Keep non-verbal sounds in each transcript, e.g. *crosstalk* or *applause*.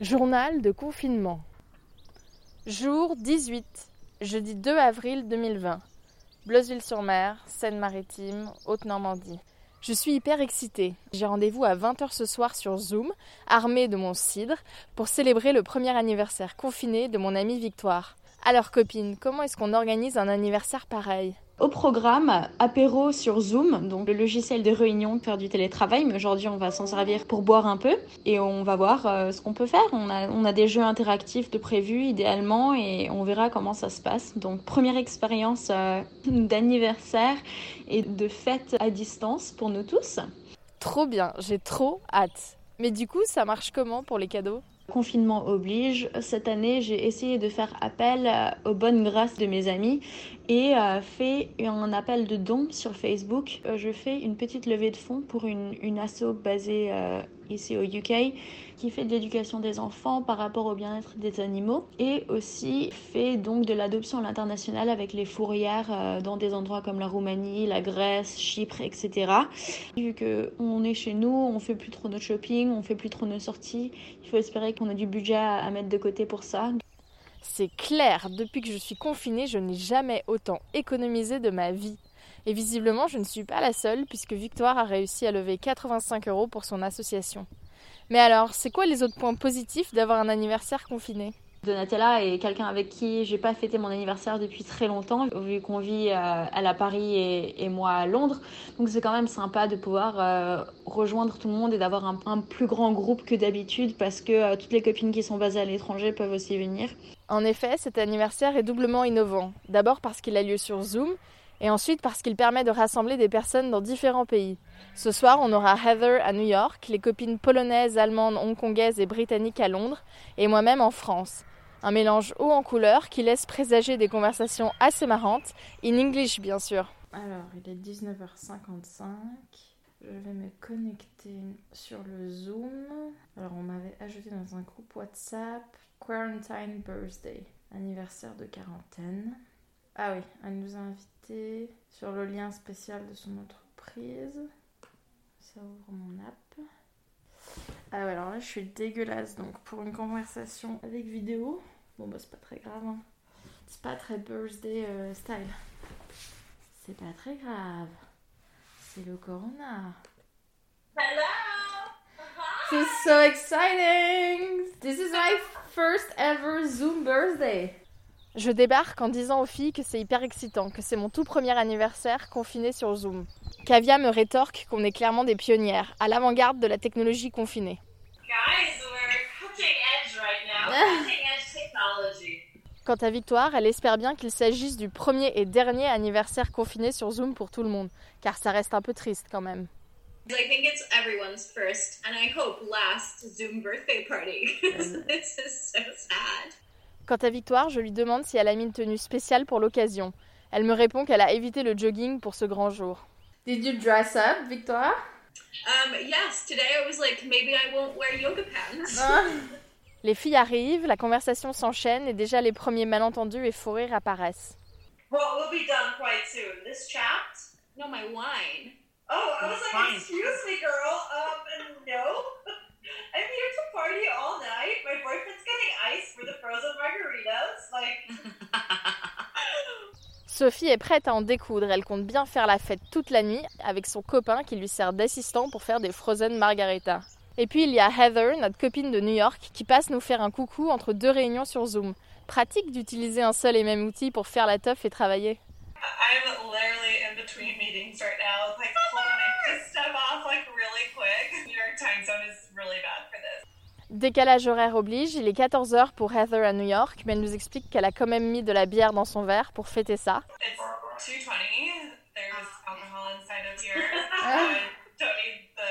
Journal de confinement. Jour 18, jeudi 2 avril 2020. Bleuzeville-sur-Mer, Seine-Maritime, Haute-Normandie. Je suis hyper excitée. J'ai rendez-vous à 20h ce soir sur Zoom, armée de mon cidre, pour célébrer le premier anniversaire confiné de mon amie Victoire. Alors copine, comment est-ce qu'on organise un anniversaire pareil? Au programme, apéro sur Zoom, donc le logiciel de réunion de faire du télétravail, mais aujourd'hui on va s'en servir pour boire un peu et on va voir euh, ce qu'on peut faire. On a, on a des jeux interactifs de prévus idéalement et on verra comment ça se passe. Donc première expérience euh, *laughs* d'anniversaire et de fête à distance pour nous tous. Trop bien, j'ai trop hâte. Mais du coup, ça marche comment pour les cadeaux? Confinement oblige. Cette année, j'ai essayé de faire appel euh, aux bonnes grâces de mes amis et euh, fait un appel de dons sur Facebook. Euh, je fais une petite levée de fonds pour une, une asso basée ici au UK qui fait de l'éducation des enfants par rapport au bien-être des animaux et aussi fait donc de l'adoption à l'international avec les fourrières dans des endroits comme la Roumanie, la Grèce, Chypre, etc. Vu qu'on est chez nous, on fait plus trop notre shopping, on fait plus trop nos sorties, il faut espérer qu'on a du budget à mettre de côté pour ça. C'est clair, depuis que je suis confinée, je n'ai jamais autant économisé de ma vie. Et visiblement, je ne suis pas la seule, puisque Victoire a réussi à lever 85 euros pour son association. Mais alors, c'est quoi les autres points positifs d'avoir un anniversaire confiné? Donatella est quelqu'un avec qui j'ai pas fêté mon anniversaire depuis très longtemps, vu qu'on vit euh, elle à Paris et, moi à Londres. Donc c'est quand même sympa de pouvoir euh, rejoindre tout le monde et d'avoir un, plus grand groupe que d'habitude parce que euh, toutes les copines qui sont basées à l'étranger peuvent aussi venir. En effet, cet anniversaire est doublement innovant. D'abord parce qu'il a lieu sur Zoom et ensuite parce qu'il permet de rassembler des personnes dans différents pays. Ce soir, on aura Heather à New York, les copines polonaises, allemandes, hongkongaises et britanniques à Londres et moi-même en France. Un mélange haut en couleur qui laisse présager des conversations assez marrantes, in English bien sûr. Alors, il est 19h55. Je vais me connecter sur le Zoom. Alors, on m'avait ajouté dans un groupe WhatsApp Quarantine Birthday, anniversaire de quarantaine. Ah oui, elle nous a invités sur le lien spécial de son entreprise. Ça ouvre mon app. Ah ouais, alors là, je suis dégueulasse. Donc, pour une conversation avec vidéo, bon, bah, c'est pas très grave. Hein. C'est pas très birthday euh, style. C'est pas très grave. C'est le corona. Hello! This is so exciting! This is my first ever Zoom birthday. Je débarque en disant aux filles que c'est hyper excitant, que c'est mon tout premier anniversaire confiné sur Zoom. Kavia me rétorque qu'on est clairement des pionnières, à l'avant-garde de la technologie confinée. Quant à Victoire, elle espère bien qu'il s'agisse du premier et dernier anniversaire confiné sur Zoom pour tout le monde, car ça reste un peu triste quand même. I think it's everyone's first and I hope last Zoom birthday party. *laughs* This is so sad. Quant à Victoire, je lui demande si elle a mis une tenue spéciale pour l'occasion. Elle me répond qu'elle a évité le jogging pour ce grand jour. Did you dress up, Victoire? Um, yes, today I was like, maybe I won't wear yoga pants. Ah. *laughs* Les filles arrivent, la conversation s'enchaîne et déjà les premiers malentendus et faux rires apparaissent. Well, we'll be done quite soon. This chat? No, my wine. Oh, I was like, excuse me, girl. Um, no. I'm here to party all night. My boyfriend's getting ice for the frozen margaritas. Like. Sophie est prête à en découdre. Elle compte bien faire la fête toute la nuit avec son copain qui lui sert d'assistant pour faire des frozen margaritas. Et puis il y a Heather, notre copine de New York, qui passe nous faire un coucou entre deux réunions sur Zoom. Pratique d'utiliser un seul et même outil pour faire la teuf et travailler. Décalage horaire oblige, il est 14h pour Heather à New York, mais elle nous explique qu'elle a quand même mis de la bière dans son verre pour fêter ça. It's 220. There's alcohol inside of here. *laughs* *laughs* I don't need the.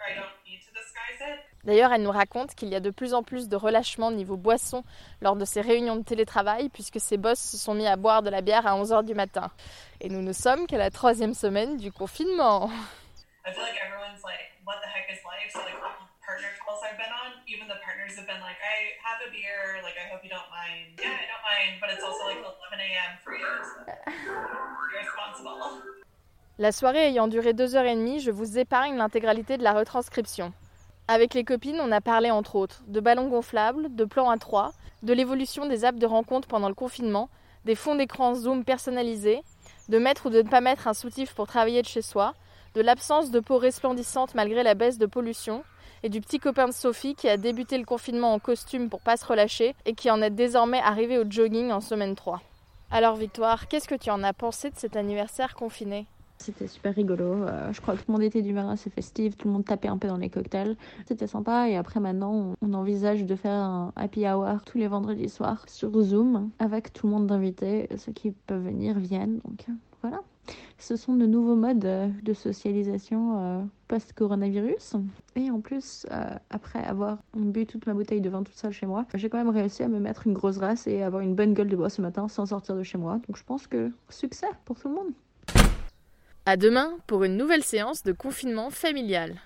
I don't need to disguise it. D'ailleurs, elle nous raconte qu'il y a de plus en plus de relâchement niveau boisson lors de ces réunions de télétravail, puisque ses boss se sont mis à boire de la bière à 11h du matin. Et nous ne sommes qu'à la troisième semaine du confinement. I feel like everyone's like, what the heck is life? So like all the partner calls I've been on, even the partners have been like, I have a beer, like I hope you don't mind. Yeah, I don't mind, but it's also like 11 a.m. for you. So you're responsible. La soirée ayant duré deux heures et demie, je vous épargne l'intégralité de la retranscription. Avec les copines, on a parlé entre autres de ballons gonflables, de plans à 3, de l'évolution des apps de rencontre pendant le confinement, des fonds d'écran Zoom personnalisés, de mettre ou de ne pas mettre un soutif pour travailler de chez soi, de l'absence de peau resplendissante malgré la baisse de pollution, et du petit copain de Sophie qui a débuté le confinement en costume pour pas se relâcher et qui en est désormais arrivé au jogging en semaine 3. Alors Victoire, qu'est-ce que tu en as pensé de cet anniversaire confiné? C'était super rigolo. Euh, je crois que tout le monde était d'humeur assez festive, tout le monde tapait un peu dans les cocktails. C'était sympa. Et après, maintenant, on, envisage de faire un happy hour tous les vendredis soirs sur Zoom avec tout le monde d'invités. Ceux qui peuvent venir viennent. Donc euh, voilà. Ce sont de nouveaux modes euh, de socialisation post-coronavirus. Et en plus, après avoir bu toute ma bouteille de vin toute seule chez moi, j'ai quand même réussi à me mettre une grosse race et avoir une bonne gueule de bois ce matin sans sortir de chez moi. Donc je pense que succès pour tout le monde. À demain pour une nouvelle séance de confinement familial.